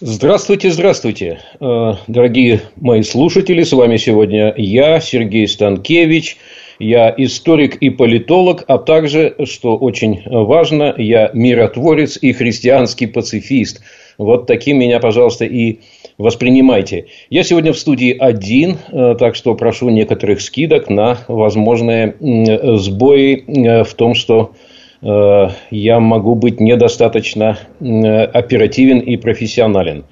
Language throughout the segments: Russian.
Здравствуйте, здравствуйте, э, дорогие мои слушатели. С вами сегодня я, Сергей Станкевич. Я историк и политолог, а также, что очень важно, я миротворец и христианский пацифист. Вот таким меня, пожалуйста, и воспринимайте. Я сегодня в студии один, э, так что прошу некоторых скидок на возможные сбои э, в том, что я могу быть недостаточно оперативен и профессионален.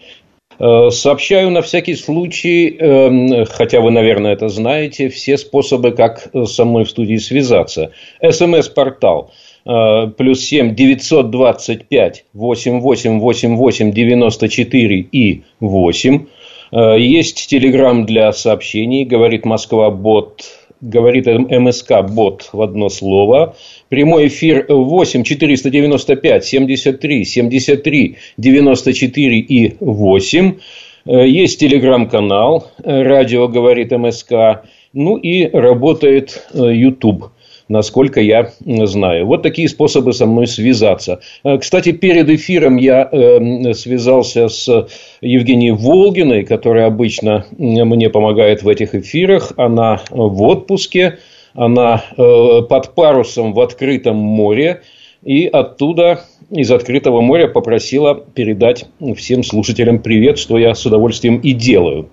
Э, сообщаю на всякий случай, э, хотя вы, наверное, это знаете, все способы, как со мной в студии связаться. СМС-портал плюс семь девятьсот двадцать пять восемь восемь восемь восемь девяносто четыре и восемь. Есть телеграм для сообщений, говорит Москва бот, говорит МСК бот в одно слово. Прямой эфир 8 495 73 73 94 и 8. Э, есть телеграм-канал «Радио говорит МСК». Ну и работает YouTube насколько я знаю. Вот такие способы со мной связаться. Э, кстати, перед эфиром я э, связался с Евгенией Волгиной, которая обычно мне помогает в этих эфирах. Она в отпуске она э, под парусом в открытом море, и оттуда, из открытого моря, попросила передать всем слушателям привет, что я с удовольствием и делаю.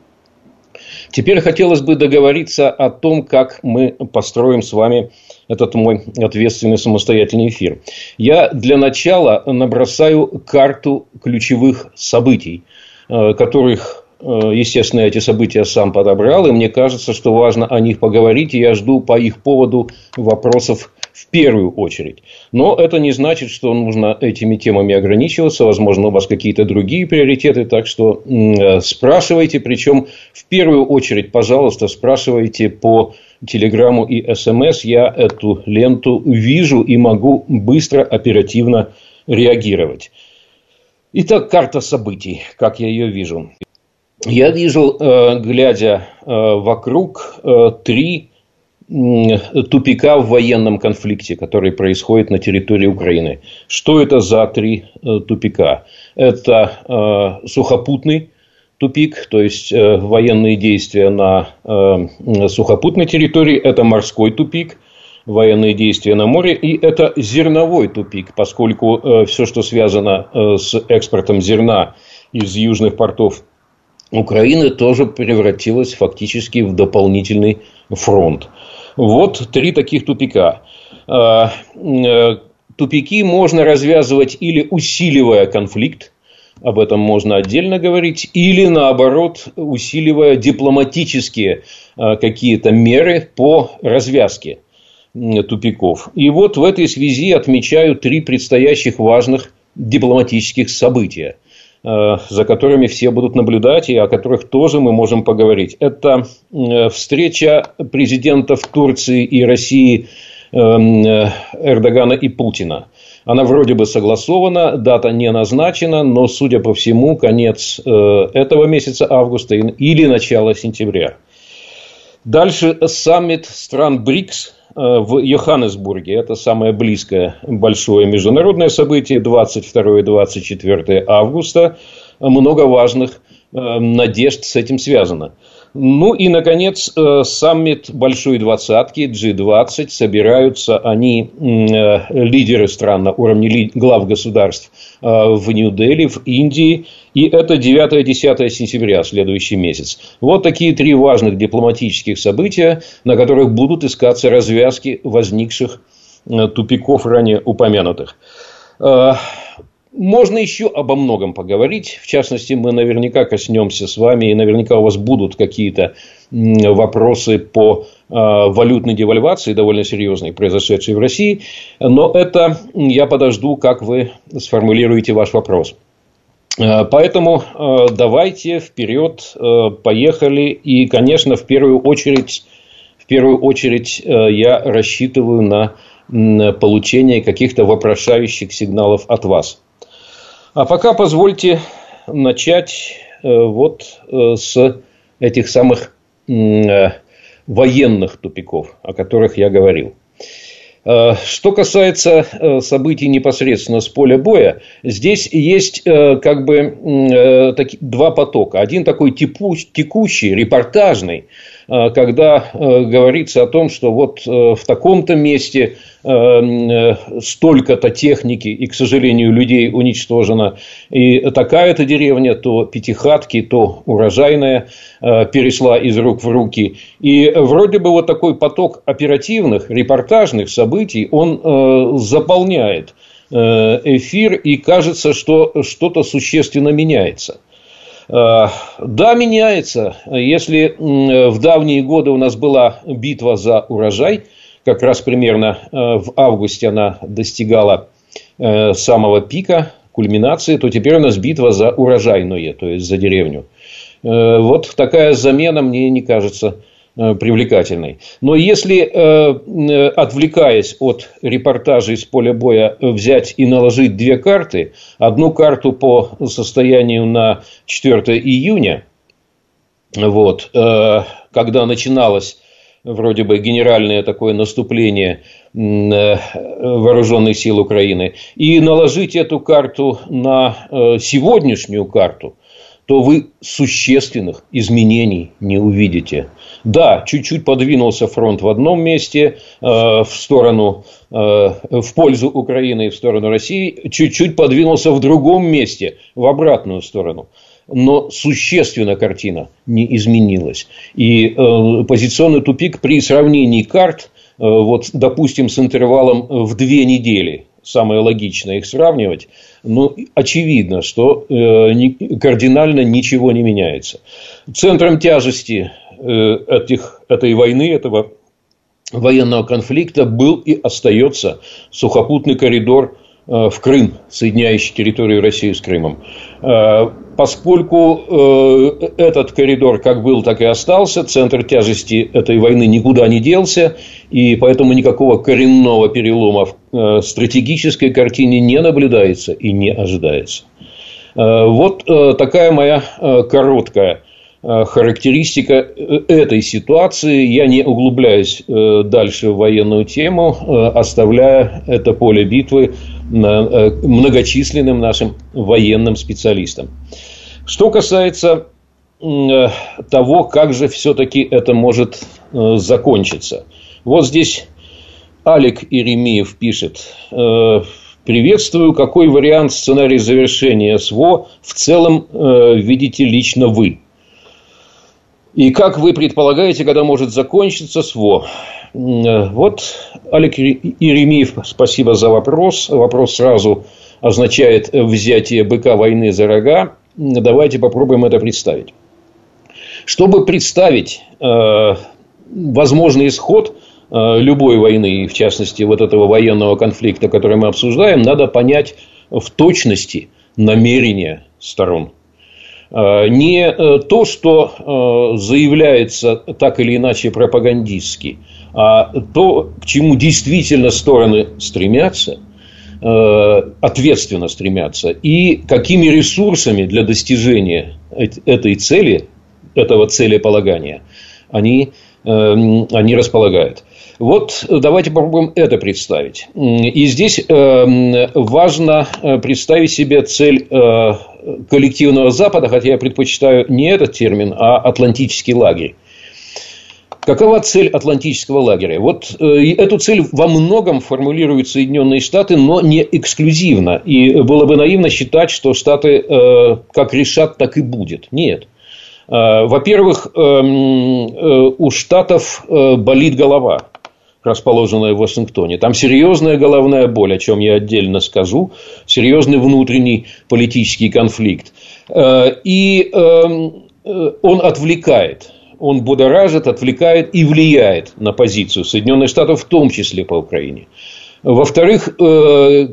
Теперь хотелось бы договориться о том, как мы построим с вами этот мой ответственный самостоятельный эфир. Я для начала набросаю карту ключевых событий, э, которых Э, естественно, эти события сам подобрал, и мне кажется, что важно о них поговорить, и я жду по их поводу вопросов в первую очередь. Но это не значит, что нужно этими темами ограничиваться. Возможно, у вас какие-то другие приоритеты. Так что э, спрашивайте. Причем в первую очередь, пожалуйста, спрашивайте по телеграмму и смс. Я эту ленту вижу и могу быстро, оперативно реагировать. Итак, карта событий, как я ее вижу. Я вижу, э, глядя э, вокруг, э, три тупика в военном конфликте, который происходит на территории Украины. Что это за три тупика? Это сухопутный тупик, то есть военные действия на сухопутной территории, это морской тупик, военные действия на море, и это зерновой тупик, поскольку все, что связано с экспортом зерна из южных портов Украина тоже превратилась фактически в дополнительный фронт. Вот три таких тупика. А, э, тупики можно развязывать или усиливая конфликт, об этом можно отдельно говорить, или наоборот усиливая дипломатические а, какие-то меры по развязке тупиков. И вот в этой связи отмечаю три предстоящих важных дипломатических события. Э, за которыми все будут наблюдать и о которых тоже мы можем поговорить. Это э, встреча президентов Турции и России эм, э, Эрдогана и Путина. Она вроде бы согласована, дата не назначена, но, судя по всему, конец этого месяца августа или начало сентября. Дальше саммит стран БРИКС Э, в Йоханнесбурге. Это самое близкое большое международное событие 22-24 августа. Много важных э, надежд с этим связано. Ну и, наконец, э, саммит Большой Двадцатки, G20, собираются они, лидеры стран на уровне глав государств в Нью-Дели, в Индии, и это 9-10 сентября, следующий месяц. Вот такие три важных дипломатических события, на которых будут искаться развязки возникших тупиков ранее упомянутых. Можно еще обо многом поговорить. В частности, мы наверняка коснемся с вами, и наверняка у вас будут какие-то вопросы по а, валютной девальвации, довольно серьезной, произошедшей в России. Но это я подожду, как вы сформулируете ваш вопрос. Поэтому давайте вперед, поехали. И, конечно, в первую очередь, в первую очередь я рассчитываю на получение каких-то вопрошающих сигналов от вас. А пока позвольте начать вот с этих самых военных тупиков, о которых я говорил. Э, что касается э, событий непосредственно с поля боя, здесь есть э, как бы два потока. Один такой текущий, репортажный, когда говорится о том, что вот в таком-то месте столько-то техники и, к сожалению, людей уничтожено, и такая-то деревня, то пятихатки, то урожайная перешла из рук в руки. И вроде бы вот такой поток оперативных, репортажных событий он э, заполняет э, эфир, и кажется, что что-то существенно меняется. Э, да, меняется. Если в давние годы у нас была битва за урожай, как раз примерно в августе она достигала самого пика, кульминации, то теперь у нас битва за урожайное, то есть за деревню. Вот такая замена мне не кажется Э, привлекательной. Но если, э, отвлекаясь от репортажей с поля боя, взять и наложить две карты, одну карту по состоянию на 4 июня, вот, э, когда начиналось вроде бы генеральное такое наступление вооруженных сил Украины, и наложить эту карту на сегодняшнюю карту, то вы существенных изменений не увидите. Да, чуть-чуть подвинулся фронт в одном месте э, в сторону, э, в пользу Украины и в сторону России, чуть-чуть подвинулся в другом месте, в обратную сторону. Но существенно картина не изменилась. И э, позиционный тупик при сравнении карт, э, вот, допустим, с интервалом в две недели, самое логичное их сравнивать, но очевидно, что э, кардинально ничего не меняется. Центром тяжести этих, этой войны, этого военного конфликта был и остается сухопутный коридор э, в Крым, соединяющий территорию России с Крымом. Э, поскольку этот коридор как был, так и остался, центр тяжести этой войны никуда не делся, и поэтому никакого коренного перелома в стратегической картине не наблюдается и не ожидается. Вот такая моя короткая Э, характеристика э, этой ситуации. Я не углубляюсь э, дальше в военную тему, оставляя это поле битвы многочисленным нашим военным специалистам. Что касается того, как же все-таки это может закончиться. Вот здесь Алик Иеремиев пишет. Приветствую, какой вариант сценария завершения СВО в целом видите лично вы? И как вы предполагаете, когда может закончиться СВО? Э, вот, Олег Иеремиев, спасибо за вопрос. Вопрос сразу означает взятие быка войны за рога. Давайте попробуем это представить. Чтобы представить э, возможный исход э, любой войны, в частности, вот этого военного конфликта, который мы обсуждаем, надо понять в точности намерения сторон – не э, то, что э, заявляется так или иначе пропагандистски, а то, к чему действительно стороны стремятся, ответственно стремятся, и какими ресурсами для достижения этой цели, этого целеполагания, они, они располагают. Вот давайте попробуем это представить. И здесь важно представить себе цель коллективного Запада, хотя я предпочитаю не этот термин, а атлантический лагерь. Какова цель Атлантического лагеря? Вот э, эту цель во многом формулируют Соединенные Штаты, но не эксклюзивно. И было бы наивно считать, что Штаты э, как решат, так и будет. Нет. Э, во-первых, э, э, у Штатов э, болит голова расположенная в Вашингтоне. Там серьезная головная боль, о чем я отдельно скажу, серьезный внутренний политический конфликт. Э, и эм, э, он отвлекает, он будоражит, отвлекает и влияет на позицию Соединенных Штатов, в том числе по Украине. Во-вторых, э,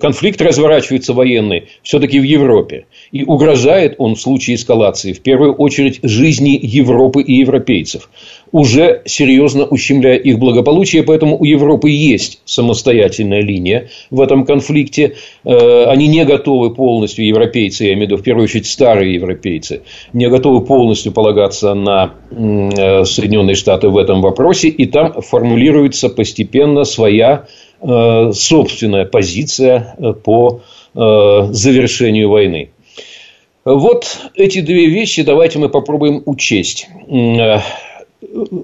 конфликт разворачивается военный все-таки в Европе. И угрожает он в случае эскалации в первую очередь жизни Европы и европейцев. Уже серьезно ущемляя их благополучие, поэтому у Европы есть самостоятельная линия в этом конфликте. Э, они не готовы полностью, европейцы, я имею в виду в первую очередь старые европейцы, не готовы полностью полагаться на Соединенные Штаты в этом вопросе. И там формулируется постепенно своя Э, собственная позиция э, по э, завершению войны. Вот эти две вещи давайте мы попробуем учесть.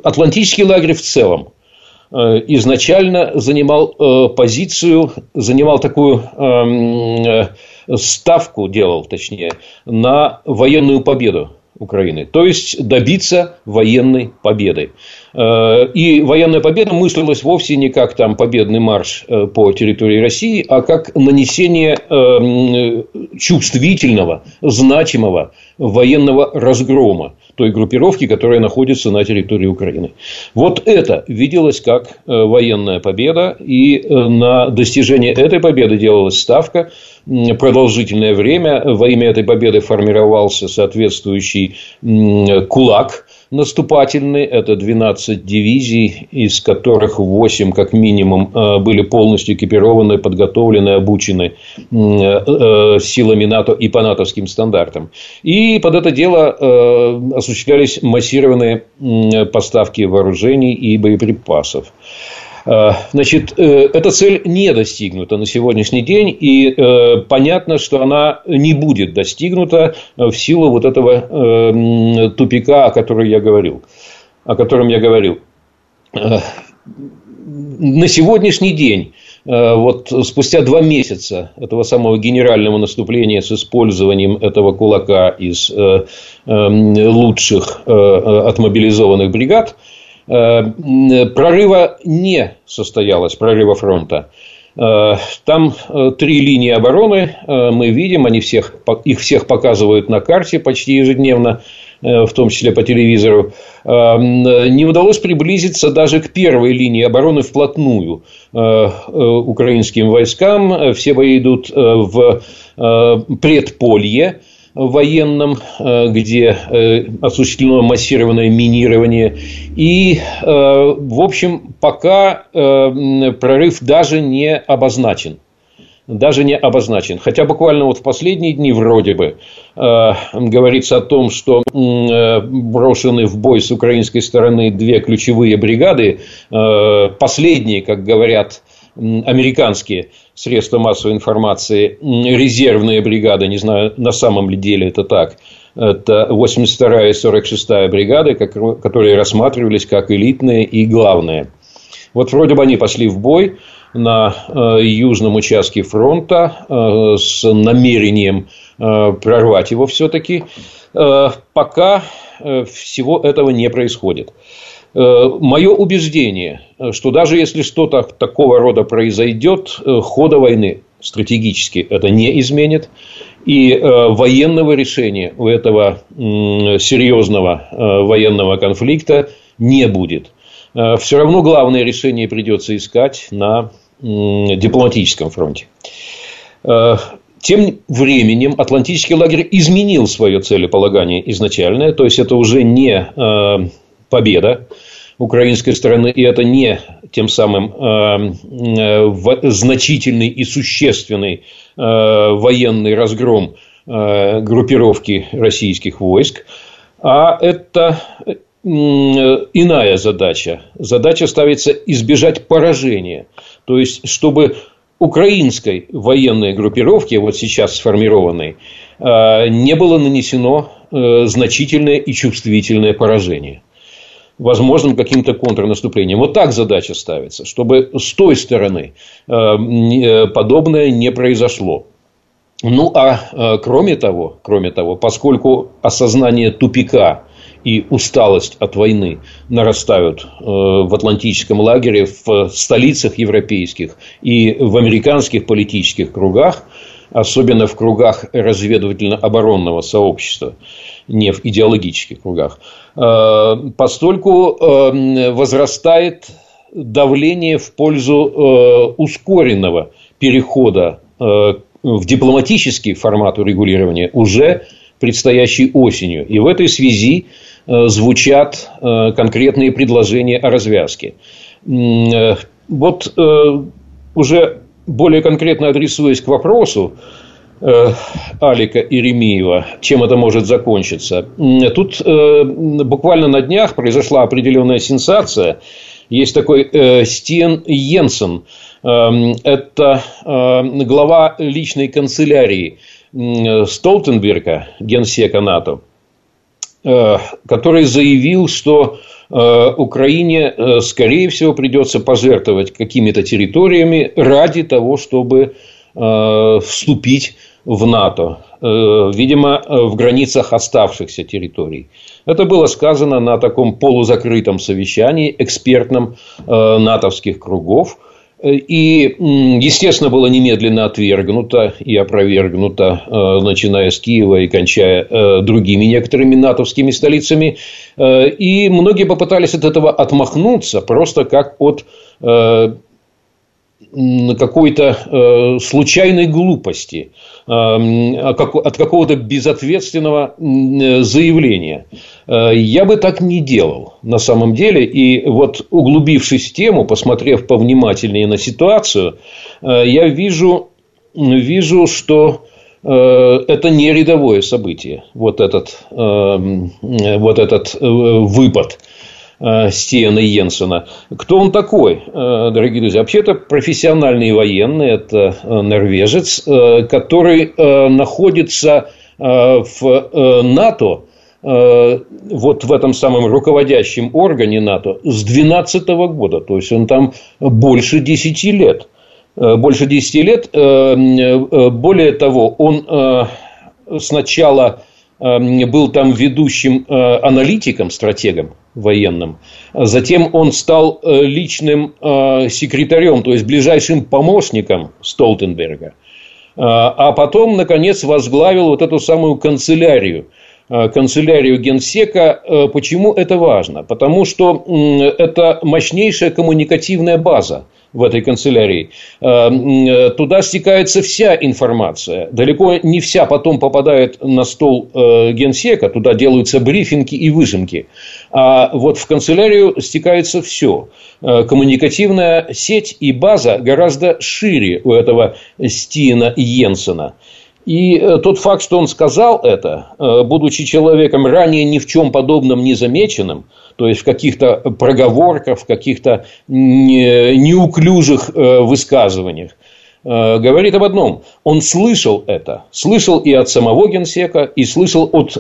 Атлантический лагерь в целом изначально занимал позицию, занимал такую эм, ставку, делал точнее, на военную победу Украины. То есть добиться военной победы. Э, и военная победа мыслилась вовсе не как там победный марш э, по территории России, а как нанесение э, чувствительного, значимого военного разгрома той группировки, которая находится на территории Украины. Вот это виделось как военная победа, и на достижение этой победы делалась ставка продолжительное время. Во имя этой победы формировался соответствующий кулак наступательный. Это 12 дивизий, из которых 8 как минимум э, были полностью экипированы, подготовлены, обучены э, э, силами НАТО и по натовским стандартам. И под это дело осуществлялись массированные поставки вооружений и боеприпасов. Э, значит, э, эта цель не достигнута на сегодняшний день, и э, понятно, что она не будет достигнута в силу вот этого тупика, о котором я говорил. О котором я говорил. На сегодняшний день вот спустя два месяца этого самого генерального наступления с использованием этого кулака из лучших отмобилизованных бригад – прорыва не состоялось, прорыва фронта. Э, там э, три линии обороны мы видим, они всех, их всех показывают на карте почти ежедневно, в том числе по телевизору. Не удалось приблизиться даже к первой линии обороны вплотную украинским войскам. Все бои идут в предполье военном, э, где э, осуществлено массированное минирование. И, э, в общем, пока прорыв даже не обозначен. Даже не обозначен. Хотя буквально вот в последние дни вроде бы говорится о том, что брошены в бой с украинской стороны две ключевые бригады. Последние, как говорят американские средства массовой информации, резервные бригады, не знаю, на самом ли деле это так, это 82-я и 46-я бригады, которые рассматривались как элитные и главные. Вот вроде бы они пошли в бой на э, южном участке фронта э, с намерением э, прорвать его все-таки. Пока всего этого не происходит. Э, Мое убеждение, что даже если что-то такого рода произойдет, э, хода войны стратегически это не изменит. И э, военного решения у этого серьезного военного конфликта не будет. Все равно главное решение придется искать на дипломатическом фронте. Тем временем Атлантический лагерь изменил свое целеполагание изначальное, то есть это уже не победа украинской стороны, и это не тем самым э, э, значительный и существенный э, военный разгром группировки российских войск, а это иная задача. Задача ставится избежать поражения. То есть, чтобы украинской военной группировке, вот сейчас сформированной, не было нанесено значительное и чувствительное поражение возможным каким-то контрнаступлением. Вот так задача ставится, чтобы с той стороны э, э, подобное не произошло. Ну, а э, кроме того, кроме того, поскольку осознание тупика и усталость от войны нарастают в Атлантическом лагере, в столицах европейских и в американских политических кругах, особенно в кругах разведывательно-оборонного сообщества, не в идеологических кругах, э, постольку э, возрастает давление в пользу ускоренного перехода в дипломатический формат урегулирования уже предстоящей осенью. И в этой связи звучат конкретные предложения о развязке. Вот уже более конкретно адресуясь к вопросу, Э, Алика Иремиева, чем это может закончиться. Тут э, буквально на днях произошла определенная сенсация. Есть такой э, Стен Йенсен. Эм, это глава личной канцелярии Столтенберга, генсека НАТО, который заявил, что Украине, скорее всего, придется пожертвовать какими-то территориями ради того, чтобы вступить в НАТО, э, видимо, в границах оставшихся территорий. Это было сказано на таком полузакрытом совещании экспертном э, натовских кругов. И, естественно, было немедленно отвергнуто и опровергнуто, э, начиная с Киева и кончая другими некоторыми натовскими столицами. И многие попытались от этого отмахнуться, просто как от какой-то случайной глупости. Эм, от какого-то безответственного заявления. Э, я бы так не делал на самом деле. И вот углубившись в тему, посмотрев повнимательнее на ситуацию, э, я вижу, вижу что э, это не рядовое событие, вот этот, вот этот выпад Э, Стиена Йенсена. Кто он такой, э, дорогие друзья? Вообще, это профессиональный военный, это э, норвежец, который находится в НАТО, вот в этом самом руководящем органе НАТО с 2012 года. То есть, он там больше 10 лет. Больше 10 лет. Более того, он сначала был там ведущим аналитиком, стратегом военным. Затем он стал э, личным э, секретарем, то есть ближайшим помощником Столтенберга. Э, а потом, наконец, возглавил вот эту самую канцелярию – Э, канцелярию генсека. Э, почему это важно? Потому что это мощнейшая коммуникативная база в этой канцелярии. Э, туда стекается вся информация. Далеко не вся потом попадает на стол генсека. Туда делаются брифинги и выжимки. А вот в канцелярию стекается все. Коммуникативная сеть и база гораздо шире у этого Стина Йенсена. И э, тот факт, что он сказал это, э, будучи человеком ранее ни в чем подобном не замеченным, то есть в каких-то проговорках, в каких-то неуклюжих э, высказываниях, говорит об одном. Он слышал это. Слышал и от самого генсека, и слышал от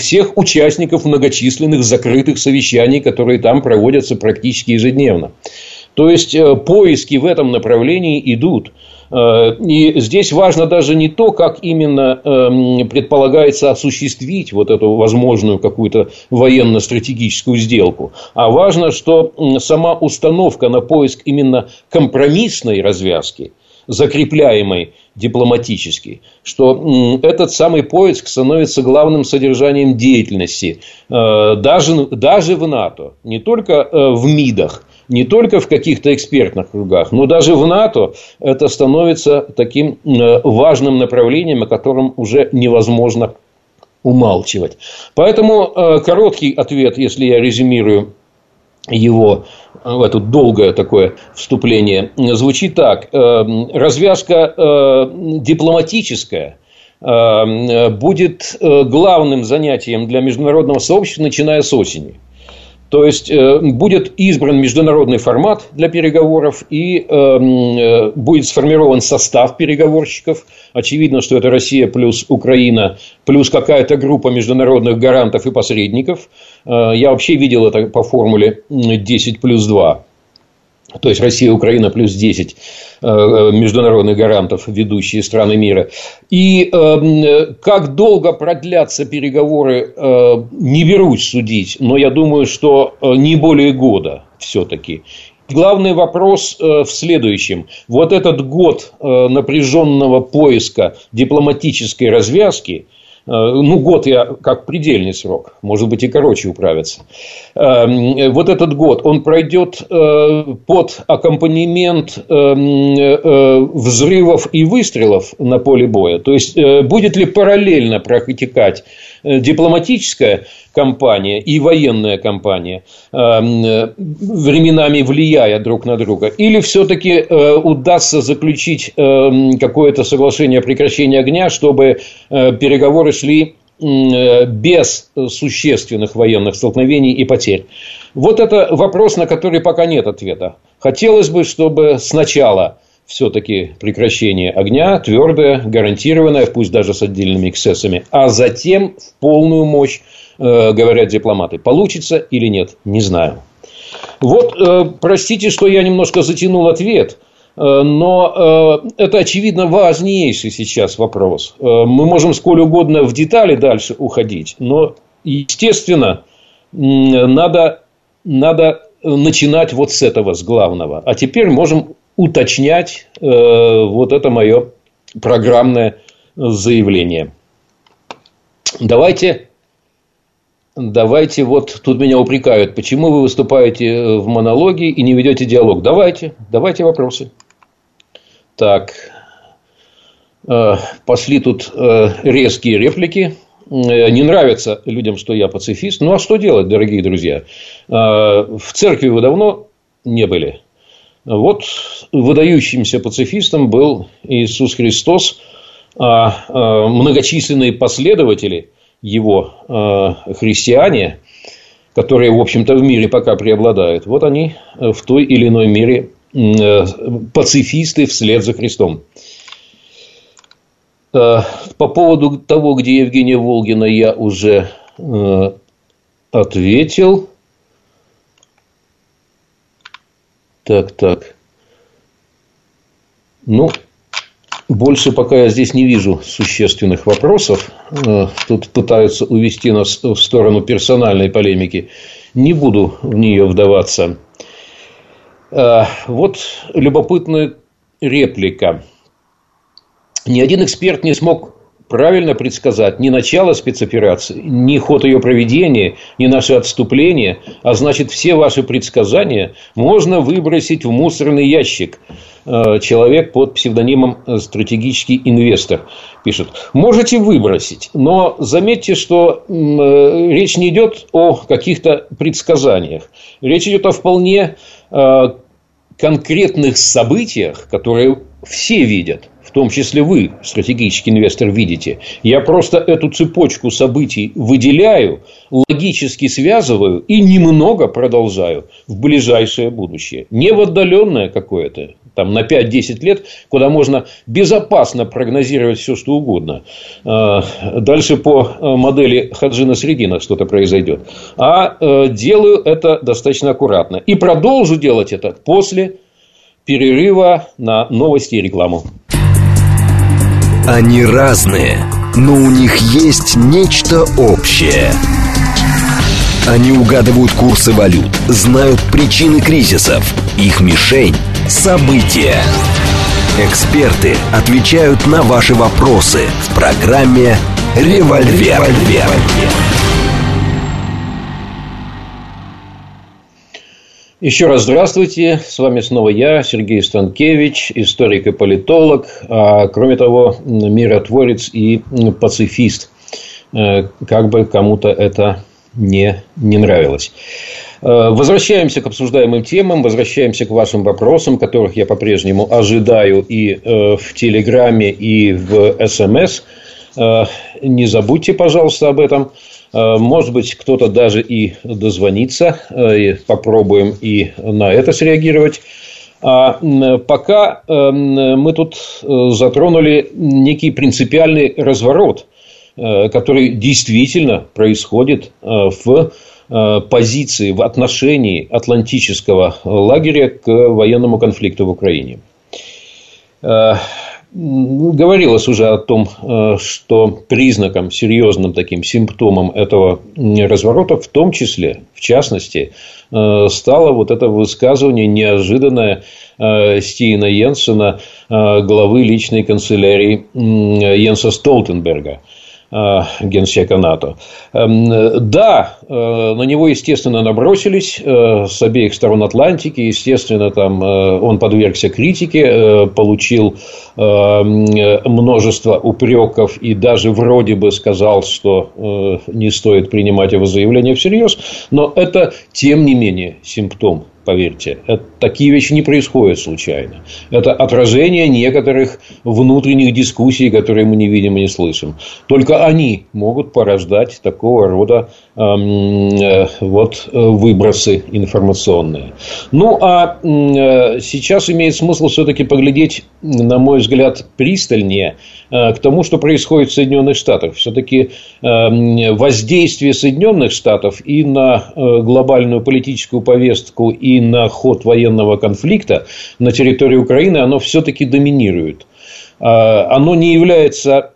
всех участников многочисленных закрытых совещаний, которые там проводятся практически ежедневно. То есть поиски в этом направлении идут. Э, и здесь важно даже не то, как именно эм, предполагается осуществить вот эту возможную какую-то военно-стратегическую сделку, а важно, что сама установка на поиск именно компромиссной развязки, закрепляемой дипломатически, что этот самый поиск становится главным содержанием деятельности э, даже, даже в НАТО, не только э, в МИДах, не только в каких-то экспертных кругах, но даже в НАТО это становится таким э, важным направлением, о котором уже невозможно умалчивать. Поэтому э, короткий ответ, если я резюмирую его э, в это долгое такое вступление, звучит так. Развязка дипломатическая будет главным занятием для международного сообщества, начиная с осени. То есть э, будет избран международный формат для переговоров и э, э, будет сформирован состав переговорщиков. Очевидно, что это Россия плюс Украина плюс какая-то группа международных гарантов и посредников. Я вообще видел это по формуле 10 плюс 2 то есть Россия, Украина плюс 10 э, э, международных гарантов, ведущие страны мира. И э, как долго продлятся переговоры, не берусь судить, но я думаю, что не более года все-таки. Главный вопрос в следующем. Вот этот год напряженного поиска дипломатической развязки ну, год я как предельный срок, может быть, и короче управиться. Вот этот год, он пройдет под аккомпанемент взрывов и выстрелов на поле боя. То есть, будет ли параллельно протекать дипломатическая кампания и военная кампания, временами влияя друг на друга, или все-таки удастся заключить какое-то соглашение о прекращении огня, чтобы переговоры шли без существенных военных столкновений и потерь. Вот это вопрос, на который пока нет ответа. Хотелось бы, чтобы сначала все-таки прекращение огня, твердое, гарантированное, пусть даже с отдельными эксцессами, а затем в полную мощь, э, говорят дипломаты. Получится или нет, не знаю. Вот, э, простите, что я немножко затянул ответ – Э, но э, это, очевидно, важнейший сейчас вопрос. Э, мы можем сколь угодно в детали дальше уходить, но, естественно, надо, надо начинать вот с этого, с главного. А теперь можем уточнять вот это мое программное заявление. Давайте Давайте, вот тут меня упрекают, почему вы выступаете в монологе и не ведете диалог. Давайте, давайте вопросы. Так, э, пошли тут э, резкие реплики. Э, не нравится людям, что я пацифист. Ну, а что делать, дорогие друзья? В церкви вы давно не были. Вот выдающимся пацифистом был Иисус Христос, а многочисленные последователи его христиане, которые, в общем-то, в мире пока преобладают, вот они в той или иной мере пацифисты вслед за Христом. Э, по поводу того, где Евгения Волгина, я уже э, ответил. Так, так. Ну, больше пока я здесь не вижу существенных вопросов. Тут пытаются увести нас в сторону персональной полемики. Не буду в нее вдаваться. Э, вот любопытная реплика. Ни один эксперт не смог правильно предсказать ни начало спецоперации, ни ход ее проведения, ни наше отступление, а значит, все ваши предсказания можно выбросить в мусорный ящик. Э, человек под псевдонимом «Стратегический инвестор» пишет. Можете выбросить, но заметьте, что э, речь не идет о каких-то предсказаниях. Речь идет о вполне конкретных событиях, которые все видят, в том числе вы, стратегический инвестор, видите. Я просто эту цепочку событий выделяю, логически связываю и немного продолжаю в ближайшее будущее. Не в отдаленное какое-то, там, на 5-10 лет, куда можно безопасно прогнозировать все, что угодно. А, дальше по э, модели Хаджина Средина что-то произойдет. А э, делаю это достаточно аккуратно. И продолжу делать это после перерыва на новости и рекламу. Они разные, но у них есть нечто общее. Они угадывают курсы валют, знают причины кризисов. Их мишень – события. Эксперты отвечают на ваши вопросы в программе «Револьвер». Еще раз здравствуйте. С вами снова я, Сергей Станкевич, историк и политолог, а кроме того, миротворец и пацифист. Э, как бы кому-то это не, не нравилось. Э, возвращаемся к обсуждаемым темам, возвращаемся к вашим вопросам, которых я по-прежнему ожидаю и э, в Телеграме, и в СМС. Не забудьте, пожалуйста, об этом. Э, может быть, кто-то даже и дозвонится. Э, попробуем и на это среагировать. А пока э, мы тут затронули некий принципиальный разворот, который действительно происходит в позиции, в отношении атлантического лагеря к военному конфликту в Украине. Говорилось уже о том, э, что признаком, серьезным таким симптомом этого разворота, в том числе, в частности, э, стало вот это высказывание неожиданное э, Стивена Йенсена, главы личной канцелярии Йенса Столтенберга. Э, генсека НАТО. Эм, да, э, на него, естественно, набросились э, с обеих сторон Атлантики. Естественно, там он подвергся критике, получил множество упреков и даже вроде бы сказал, что не стоит принимать его заявление всерьез. Но это, тем не менее, симптом поверьте. Это, такие вещи не происходят случайно. Это отражение некоторых внутренних дискуссий, которые мы не видим и не слышим. Только они могут порождать такого рода э, вот, выбросы информационные. Ну, а э, сейчас имеет смысл все-таки поглядеть, на мой взгляд, пристальнее э, к тому, что происходит в Соединенных Штатах. Все-таки э, воздействие Соединенных Штатов и на э, глобальную политическую повестку, и и на ход военного конфликта на территории Украины, оно все-таки доминирует а, оно не является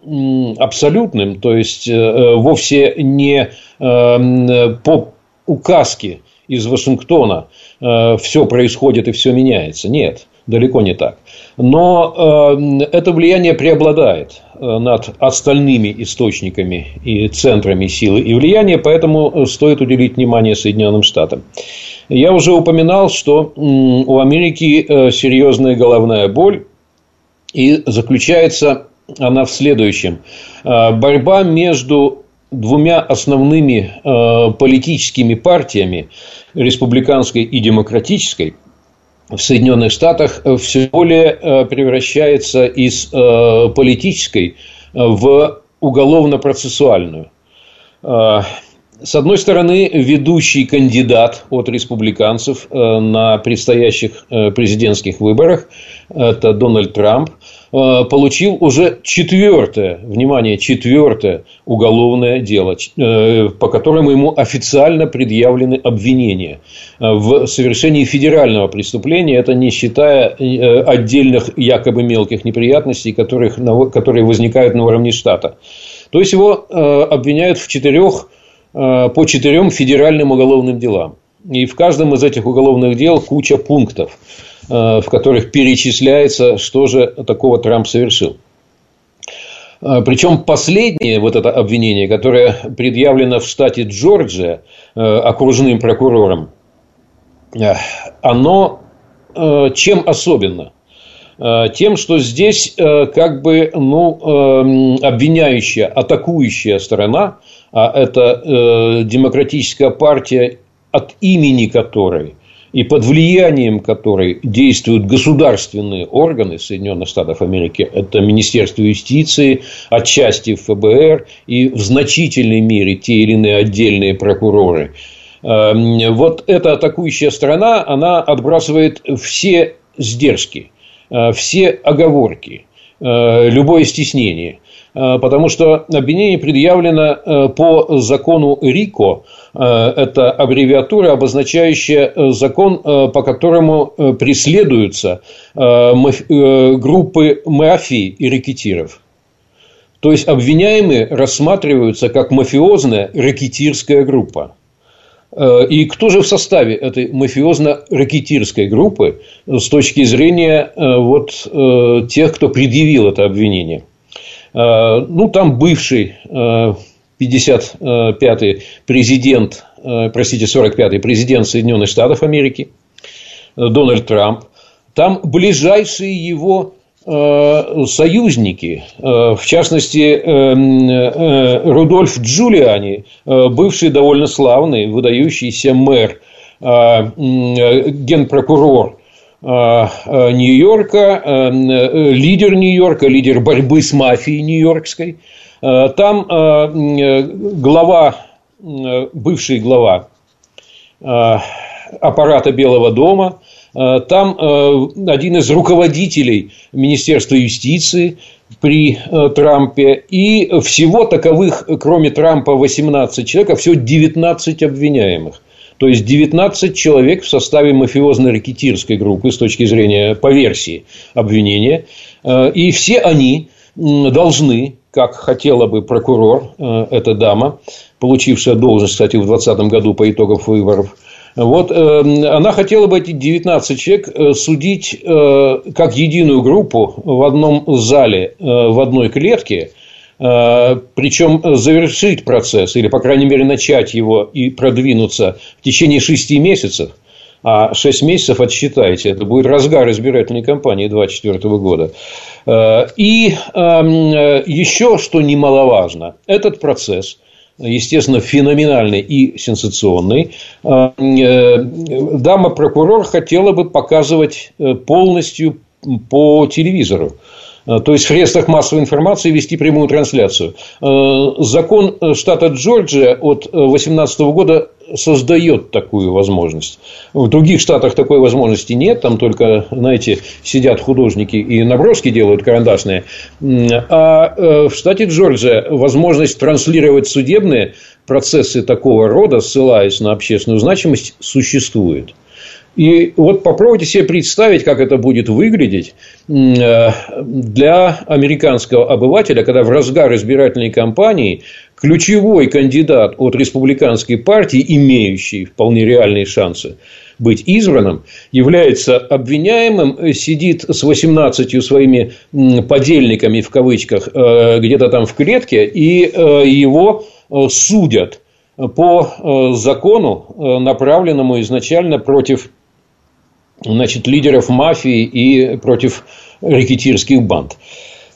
абсолютным, то есть э, вовсе не э, по указке из Вашингтона э, все происходит и все меняется. Нет, далеко не так. Но это влияние преобладает над остальными источниками и центрами силы и влияния, поэтому стоит уделить внимание Соединенным Штатам. Я уже упоминал, что у Америки э, серьезная головная боль, и заключается она в следующем. Э, борьба между двумя основными э, политическими партиями, республиканской и демократической, в Соединенных Штатах все более превращается из политической в уголовно-процессуальную с одной стороны, ведущий кандидат от республиканцев э, на предстоящих э, президентских выборах, это Дональд Трамп, э, получил уже четвертое, внимание, четвертое уголовное дело, по которому ему официально предъявлены обвинения в совершении федерального преступления, это не считая отдельных якобы мелких неприятностей, которых, которые возникают на уровне штата. То есть его обвиняют в четырех по четырем федеральным уголовным делам. И в каждом из этих уголовных дел куча пунктов, э, в которых перечисляется, что же такого Трамп совершил. Э, Причем последнее вот это обвинение, которое предъявлено в штате Джорджия окружным прокурором, оно чем особенно? Тем, что здесь как бы ну, обвиняющая, атакующая сторона – а это э, демократическая партия, от имени которой и под влиянием которой действуют государственные органы Соединенных Штатов Америки, это Министерство юстиции, отчасти ФБР и в значительной мере те или иные отдельные прокуроры. Эм, вот эта атакующая страна, она отбрасывает все сдержки, э, все оговорки, э, любое стеснение. Э, потому что обвинение предъявлено э, по закону РИКО. Э, это аббревиатура, обозначающая закон, по которому преследуются группы мафии и рэкетиров. То есть обвиняемые рассматриваются как мафиозная рэкетирская группа. И кто же в составе этой мафиозно-ракетирской группы с точки зрения вот, тех, кто предъявил это обвинение? Э, ну, там бывший 55-й э, президент, э, простите, 45-й президент Соединенных Штатов Америки Дональд Трамп. Там ближайшие его союзники, в частности, Рудольф Джулиани, бывший довольно славный, выдающийся мэр, генпрокурор Нью-Йорка, э, лидер Нью-Йорка, лидер борьбы с мафией нью-йоркской. Там глава, бывший глава аппарата Белого дома, там один из руководителей Министерства юстиции при Трампе. И всего таковых, кроме Трампа, 18 человек, а всего 19 обвиняемых. То есть 19 человек в составе мафиозно-рекетирской группы с точки зрения по версии обвинения. Э, и все они должны, как хотела бы прокурор, э, эта дама, получившая должность, кстати, в 2020 году по итогам выборов, вот э, она хотела бы эти 19 человек судить как единую группу в одном зале, в одной клетке, причем завершить процесс, или, по крайней мере, начать его и продвинуться в течение шести месяцев – а 6 месяцев отсчитайте, это будет разгар избирательной кампании 2024 года. Э, и эм, еще, что немаловажно, этот процесс – естественно, феноменальный и сенсационный. Э, э, дама прокурор хотела бы показывать полностью по телевизору. То есть в средствах массовой информации вести прямую трансляцию. Закон штата Джорджия от 2018 года создает такую возможность. В других штатах такой возможности нет, там только, знаете, сидят художники и наброски делают карандашные. А э, в штате Джорджия возможность транслировать судебные процессы такого рода, ссылаясь на общественную значимость, существует. И вот попробуйте себе представить, как это будет выглядеть э, для американского обывателя, когда в разгар избирательной кампании ключевой кандидат от республиканской партии, имеющий вполне реальные шансы быть избранным, является обвиняемым, сидит с 18 своими подельниками, в кавычках, э, где-то там в клетке, и э, его судят по закону, направленному изначально против значит, лидеров мафии и против рекетирских банд.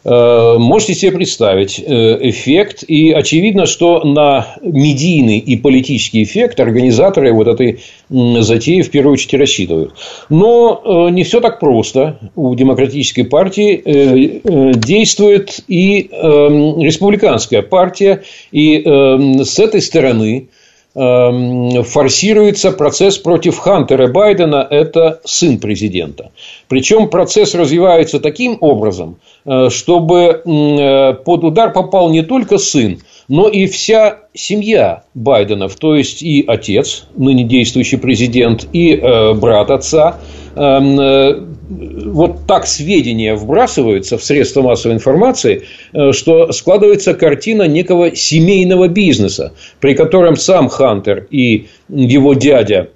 Э, можете себе представить э, эффект, и очевидно, что на медийный и политический эффект организаторы вот этой затеи в первую очередь рассчитывают. Но э, не все так просто. У демократической партии действует и республиканская партия, и с этой стороны Эм, форсируется процесс против Хантера Байдена, это сын президента. Причем процесс развивается таким образом, э, чтобы э, под удар попал не только сын, но и вся семья Байденов, то есть и отец, ныне действующий президент, и э, брат отца, эм, вот так сведения вбрасываются в средства массовой информации, э, что складывается картина некого семейного бизнеса, при котором сам Хантер и его дядя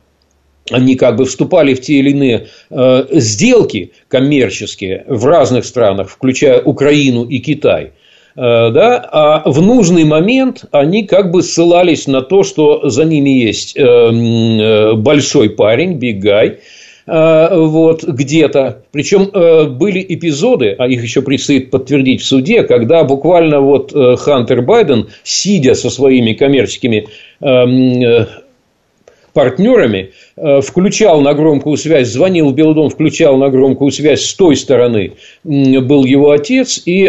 они как бы вступали в те или иные э, сделки коммерческие в разных странах, включая Украину и Китай. Э, да, а в нужный момент они как бы ссылались на то, что за ними есть большой парень, Big Guy, Э, вот, где-то. Причем э, были эпизоды, а их еще предстоит подтвердить в суде, когда буквально вот э, Хантер Байден, сидя со своими коммерческими эм, партнерами, включал на громкую связь, звонил в Белый дом, включал на громкую связь с той стороны был его отец, и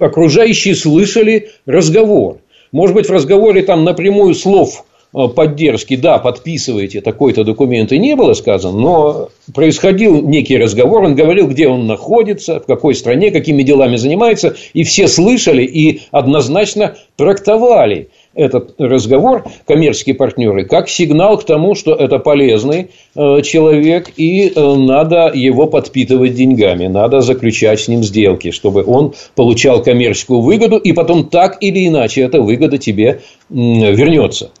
окружающие слышали разговор. Может быть, в разговоре там напрямую слов Э, поддержки, да, подписывайте такой-то документ, и не было сказано, но происходил некий разговор, он говорил, где он находится, в какой стране, какими делами занимается, и все слышали и однозначно трактовали этот разговор коммерческие партнеры как сигнал к тому, что это полезный э, человек и э, надо его подпитывать деньгами, надо заключать с ним сделки, чтобы он получал коммерческую выгоду и потом так или иначе эта выгода тебе вернется.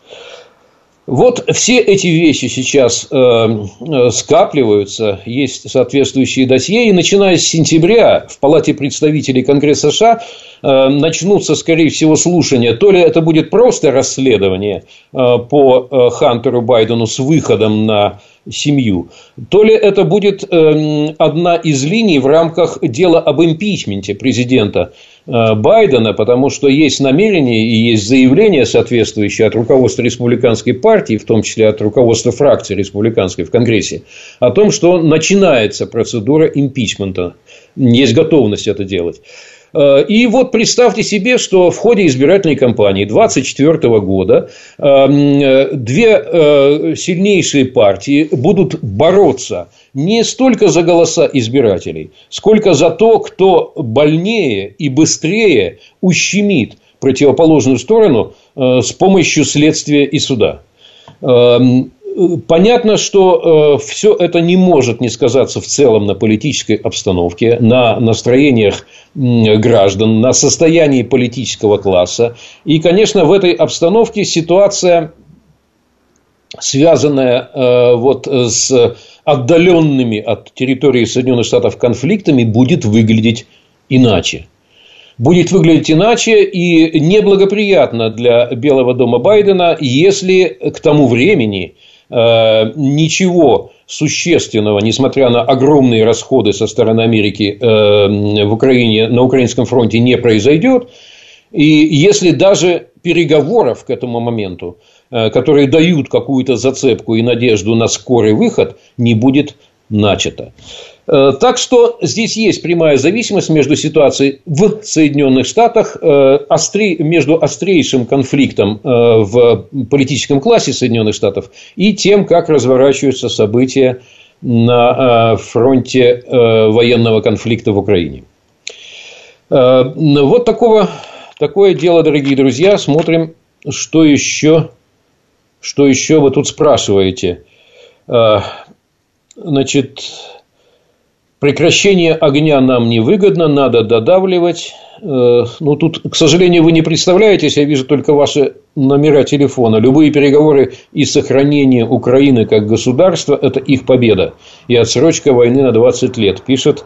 Вот все эти вещи сейчас э, э, скапливаются, есть соответствующие досье, и начиная с сентября в Палате представителей Конгресса США э, начнутся, скорее всего, слушания. То ли это будет просто расследование по Хантеру Байдену с выходом на семью, то ли это будет одна из линий в рамках дела об импичменте президента Э, Байдена, потому что есть намерение и есть заявление соответствующее от руководства республиканской партии, в том числе от руководства фракции республиканской в Конгрессе, о том, что начинается процедура импичмента. Есть готовность это делать. Э, и вот представьте себе, что в ходе избирательной кампании 2024 года э, две сильнейшие партии будут бороться не столько за голоса избирателей, сколько за то, кто больнее и быстрее ущемит противоположную сторону э, с помощью следствия и суда. Понятно, что э, все это не может не сказаться в целом на политической обстановке, на настроениях граждан, на состоянии политического класса. И, конечно, в этой обстановке ситуация, связанная э, вот с отдаленными от территории Соединенных Штатов конфликтами будет выглядеть иначе. будет выглядеть иначе и неблагоприятно для Белого дома Байдена, если к тому времени ничего существенного, несмотря на огромные расходы со стороны Америки э, в Украине, на украинском фронте не произойдет. И если даже переговоров к этому моменту, э, которые дают какую-то зацепку и надежду на скорый выход, не будет начато. Э, так что здесь есть прямая зависимость между ситуацией в Соединенных Штатах, э, между острейшим конфликтом э, в политическом классе Соединенных Штатов и тем, как разворачиваются события на фронте военного конфликта в Украине. Вот такого, такое дело, дорогие друзья. Смотрим, что еще, что еще вы тут спрашиваете. Значит, Прекращение огня нам невыгодно, надо додавливать. Э, ну, тут, к сожалению, вы не представляетесь, я вижу только ваши номера телефона. Любые переговоры и сохранение Украины как государства – это их победа. И отсрочка войны на 20 лет, пишет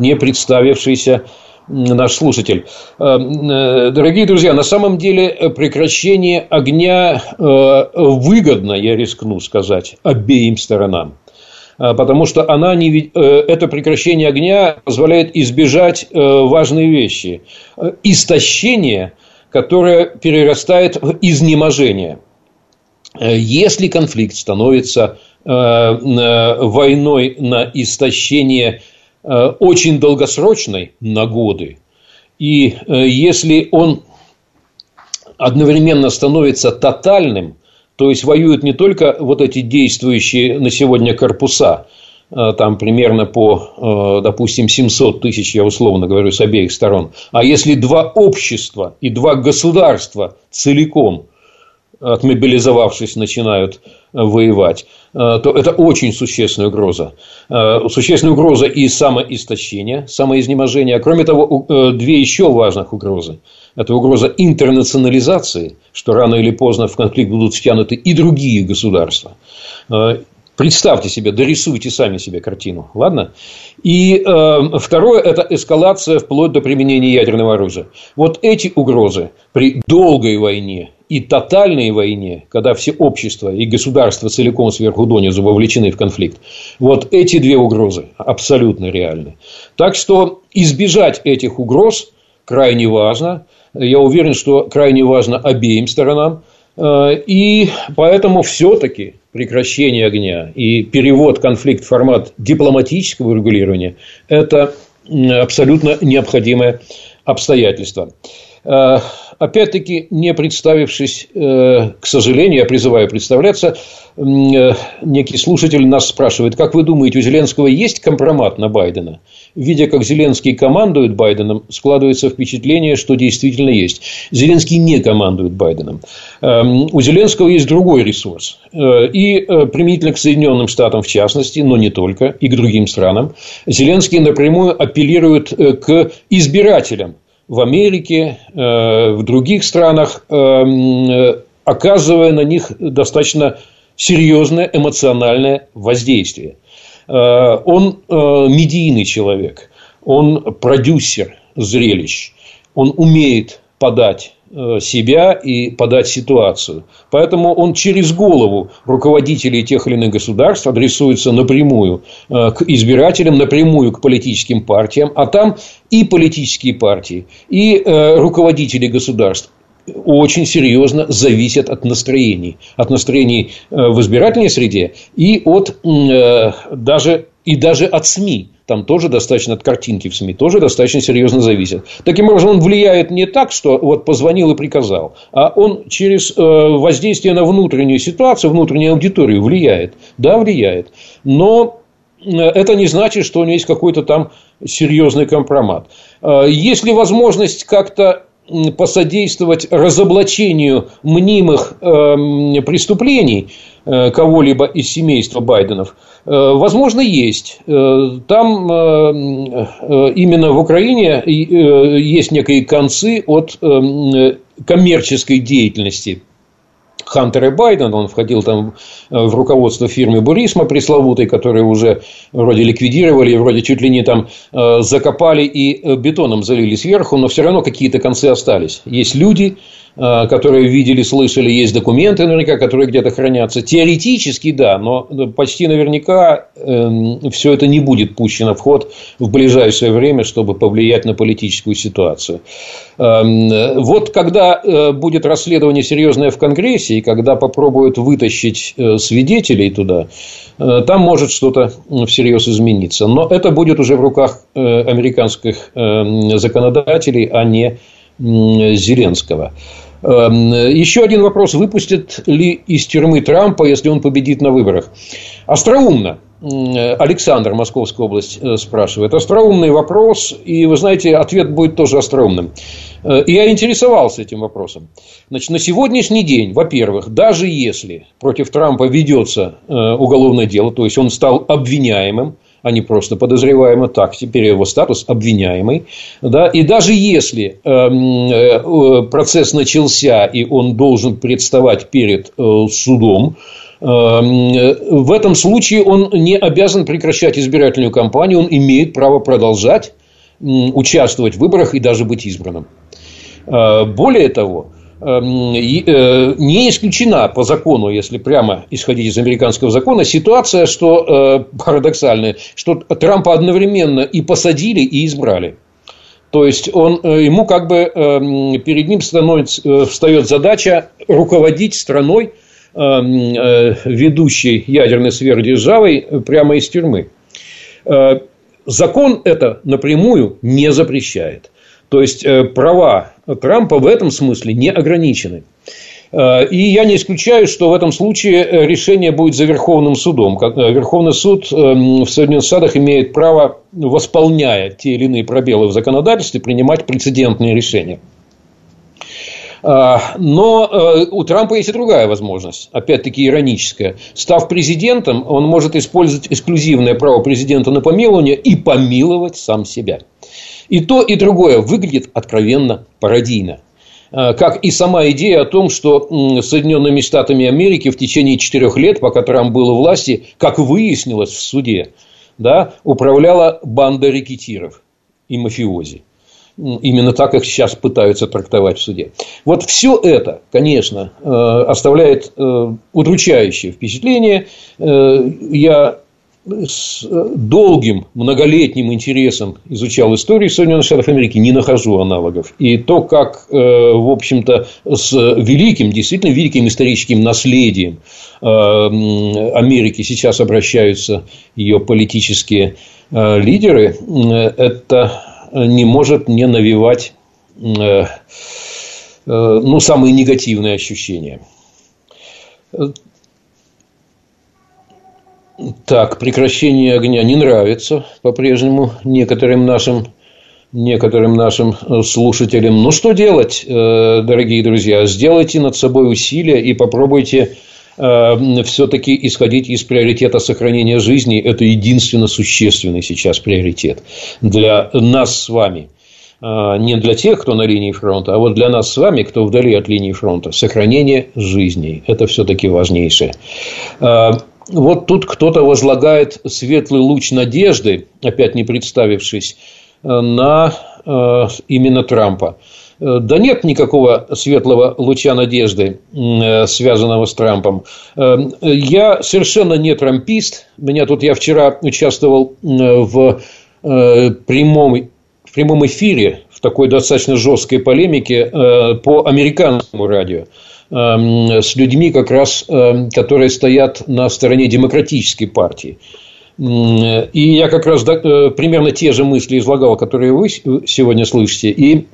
не представившийся наш слушатель. Э, э, дорогие друзья, на самом деле прекращение огня выгодно, я рискну сказать, обеим сторонам. А, потому что она не, э, это прекращение огня позволяет избежать э, важные вещи. Истощение, которое перерастает в изнеможение. Э, если конфликт становится войной на истощение очень долгосрочной, на годы, и если он одновременно становится тотальным, то есть воюют не только вот эти действующие на сегодня корпуса, э, там примерно по, э, допустим, 700 тысяч, я условно говорю, с обеих сторон. А если два общества и два государства целиком, отмобилизовавшись, начинают воевать, э, то это очень существенная угроза. Существенная угроза и самоистощения, самоизнеможения. Кроме того, две еще важных угрозы. Это угроза интернационализации, что рано или поздно в конфликт будут втянуты и другие государства. Э, представьте себе, дорисуйте сами себе картину, ладно? И э, второе – это эскалация вплоть до применения ядерного оружия. Вот эти угрозы при долгой войне и тотальной войне, когда все общества и государства целиком сверху донизу вовлечены в конфликт, вот эти две угрозы абсолютно реальны. Так что избежать этих угроз крайне важно – я уверен, что крайне важно обеим сторонам. Э, и поэтому все-таки прекращение огня и перевод конфликта в формат дипломатического регулирования – это абсолютно необходимое обстоятельство. Э, опять-таки, не представившись, э, к сожалению, я призываю представляться, некий слушатель нас спрашивает, как вы думаете, у Зеленского есть компромат на Байдена? видя, как Зеленский командует Байденом, складывается впечатление, что действительно есть. Зеленский не командует Байденом. Эм, у Зеленского есть другой ресурс. Э, и э, применительно к Соединенным Штатам в частности, но не только, и к другим странам, Зеленский напрямую апеллирует э, к избирателям в Америке, в других странах, эм, оказывая на них достаточно серьезное эмоциональное воздействие. Э, он э, медийный человек, он продюсер зрелищ, он умеет подать э, себя и подать ситуацию. Поэтому он через голову руководителей тех или иных государств адресуется напрямую к избирателям, напрямую к политическим партиям, а там и политические партии, и руководители государств очень серьезно зависят от настроений. От настроений э, в избирательной среде и от э, даже, и даже от СМИ. Там тоже достаточно от картинки в СМИ тоже достаточно серьезно зависит. Таким образом, он влияет не так, что вот позвонил и приказал, а он через э, воздействие на внутреннюю ситуацию, внутреннюю аудиторию влияет. Да, влияет. Но это не значит, что у него есть какой-то там серьезный компромат. Есть ли возможность как-то посодействовать разоблачению мнимых э, преступлений э, кого-либо из семейства Байденов, э, возможно, есть. Там именно в Украине есть некие концы от коммерческой деятельности Хантера Байдена, он входил там в руководство фирмы Бурисма пресловутой, которую уже вроде ликвидировали, вроде чуть ли не там закопали и бетоном залили сверху, но все равно какие-то концы остались. Есть люди, Э, которые видели, слышали, есть документы наверняка, которые где-то хранятся. Теоретически, да, но почти наверняка э, все это не будет пущено в ход в ближайшее время, чтобы повлиять на политическую ситуацию. Э, вот когда э, будет расследование серьезное в Конгрессе, и когда попробуют вытащить э, свидетелей туда, э, там может что-то всерьез измениться. Но это будет уже в руках американских законодателей, а не Зеленского. Эм, еще один вопрос. Выпустят ли из тюрьмы Трампа, если он победит на выборах? Остроумно. Александр, Московская область, э, спрашивает. Остроумный вопрос, и, вы знаете, ответ будет тоже остроумным. Э, я интересовался этим вопросом. Значит, на сегодняшний день, во-первых, даже если против Трампа ведется э, уголовное дело, то есть он стал обвиняемым, а не просто подозреваемый. Так, теперь его статус обвиняемый. Да? И даже если эм, э, процесс начался, и он должен представать перед э, судом, эм, в этом случае он не обязан прекращать избирательную кампанию, он имеет право продолжать участвовать в выборах и даже быть избранным. Э, более того, не исключена по закону, если прямо исходить из американского закона, ситуация, что э, парадоксальная, что Трампа одновременно и посадили, и избрали. То есть он, э, ему как бы эм, перед ним становится, встает задача руководить страной, эм, ведущей ядерной сверхдержавой прямо из тюрьмы. Закон это напрямую не запрещает. То есть э, права Трампа в этом смысле не ограничены. Э, и я не исключаю, что в этом случае э, решение будет за Верховным судом. Верховный суд в Соединенных Штатах имеет право, восполняя те или иные пробелы в законодательстве, принимать прецедентные решения. Но у Трампа есть и другая возможность, опять-таки ироническая. Став президентом, он может использовать эксклюзивное право президента на помилование и помиловать сам себя. И то, и другое выглядит откровенно пародийно. А, как и сама идея о том, что Соединенными Штатами Америки в течение четырех лет, пока Трамп был у власти, как выяснилось в суде, да, управляла банда рекетиров и мафиози. Именно так их сейчас пытаются трактовать в суде. Вот все это, конечно, э, оставляет э, удручающее впечатление. Э, я с долгим многолетним интересом изучал историю Соединенных Штатов Америки, не нахожу аналогов. И то, как, э, в общем-то, с великим, действительно великим историческим наследием э, Америки сейчас обращаются ее политические э, лидеры, это не может не навевать ну, самые негативные ощущения. Так, прекращение огня не нравится по-прежнему некоторым нашим некоторым нашим э, слушателям. Ну, что делать, э, дорогие друзья? Сделайте над собой усилия и попробуйте э, все-таки исходить из приоритета сохранения жизни. Это единственно существенный сейчас приоритет для нас с вами. Не для тех, кто на линии фронта, а вот для нас с вами, кто вдали от линии фронта. Сохранение жизней. Это все-таки важнейшее вот тут кто-то возлагает светлый луч надежды, опять не представившись, э, на э, именно Трампа. Э, да нет никакого светлого луча надежды, связанного с Трампом. Я совершенно не трампист. Меня тут я вчера участвовал в прямом, в прямом эфире в такой достаточно жесткой полемике по американскому радио. Эм, с людьми, как раз, эм, которые стоят на стороне демократической партии. И я как раз э, примерно те же мысли излагал, которые вы сегодня слышите, и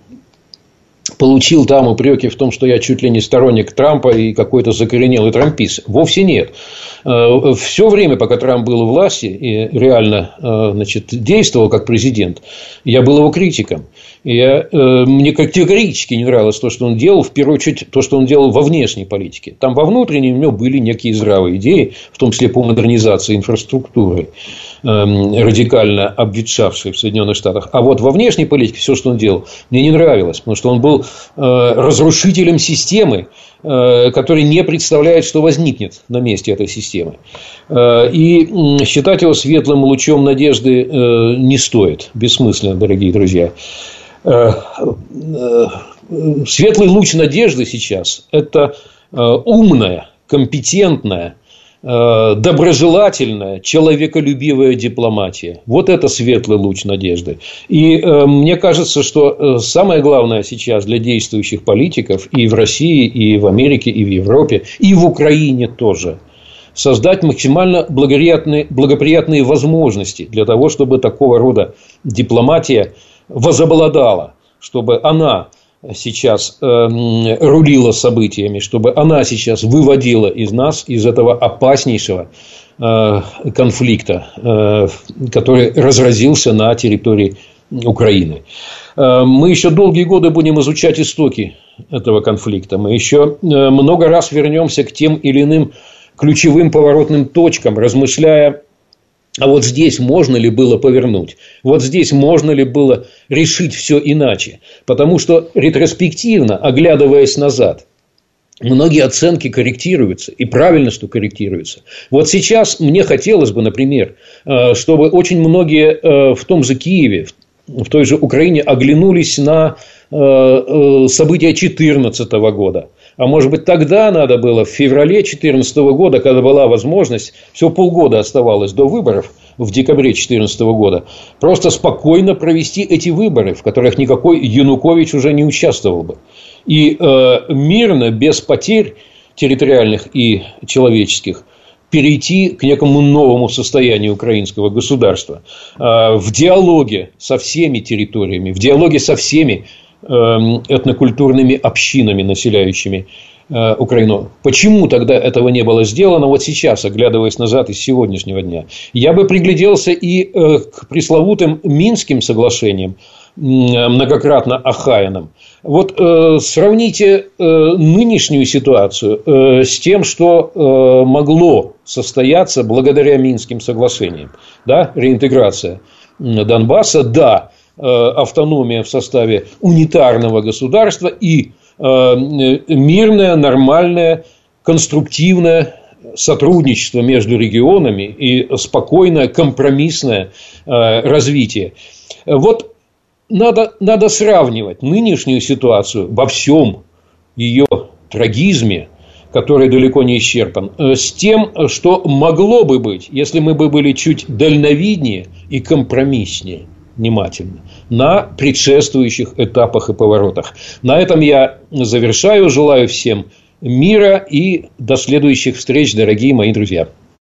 получил там упреки в том, что я чуть ли не сторонник Трампа и какой-то закоренелый трампист. Вовсе нет. Э, Все время, пока Трамп был у власти и реально э, значит, действовал как президент, я был его критиком. Я, э, мне категорически не нравилось то, что он делал, в первую очередь, то, что он делал во внешней политике. Там во внутренней у него были некие здравые идеи, в том числе по модернизации инфраструктуры, эм, радикально обветшавшей в Соединенных Штатах. А вот во внешней политике все, что он делал, мне не нравилось, потому что он был был разрушителем системы, который не представляет, что возникнет на месте этой системы. И считать его светлым лучом надежды не стоит. Бессмысленно, дорогие друзья. Светлый луч надежды сейчас – это умная, компетентная, Э, доброжелательная, человеколюбивая дипломатия. Вот это светлый луч надежды. И э, мне кажется, что э, самое главное сейчас для действующих политиков и в России, и в Америке, и в Европе, и в Украине тоже создать максимально благоприятные, благоприятные возможности для того, чтобы такого рода дипломатия возобладала, чтобы она сейчас э, рулила событиями, чтобы она сейчас выводила из нас, из этого опаснейшего э, конфликта, э, который разразился на территории Украины. Э, мы еще долгие годы будем изучать истоки этого конфликта. Мы еще э, много раз вернемся к тем или иным ключевым поворотным точкам, размышляя а вот здесь можно ли было повернуть? Вот здесь можно ли было решить все иначе? Потому что ретроспективно, оглядываясь назад, многие оценки корректируются. И правильно, что корректируются. Вот сейчас мне хотелось бы, например, э, чтобы очень многие э, в том же Киеве, в той же Украине оглянулись на э, события 2014 года а может быть, тогда надо было, в феврале 2014 года, когда была возможность, всего полгода оставалось до выборов, в декабре 2014 года, просто спокойно провести эти выборы, в которых никакой Янукович уже не участвовал бы. И э, мирно, без потерь территориальных и человеческих, перейти к некому новому состоянию украинского государства э, в диалоге со всеми территориями, в диалоге со всеми этнокультурными общинами, населяющими э, Украину. Почему тогда этого не было сделано вот сейчас, оглядываясь назад из сегодняшнего дня? Я бы пригляделся и э, к пресловутым Минским соглашениям, многократно охаянным. Вот э, сравните э, нынешнюю ситуацию э, с тем, что э, могло состояться благодаря Минским соглашениям. Да, реинтеграция Донбасса, да, автономия в составе унитарного государства и э, мирное, нормальное, конструктивное сотрудничество между регионами и спокойное, компромиссное э, развитие. Вот надо, надо сравнивать нынешнюю ситуацию во всем ее трагизме, который далеко не исчерпан, с тем, что могло бы быть, если мы бы были чуть дальновиднее и компромисснее – внимательно на предшествующих этапах и поворотах. На этом я завершаю. Желаю всем мира и до следующих встреч, дорогие мои друзья.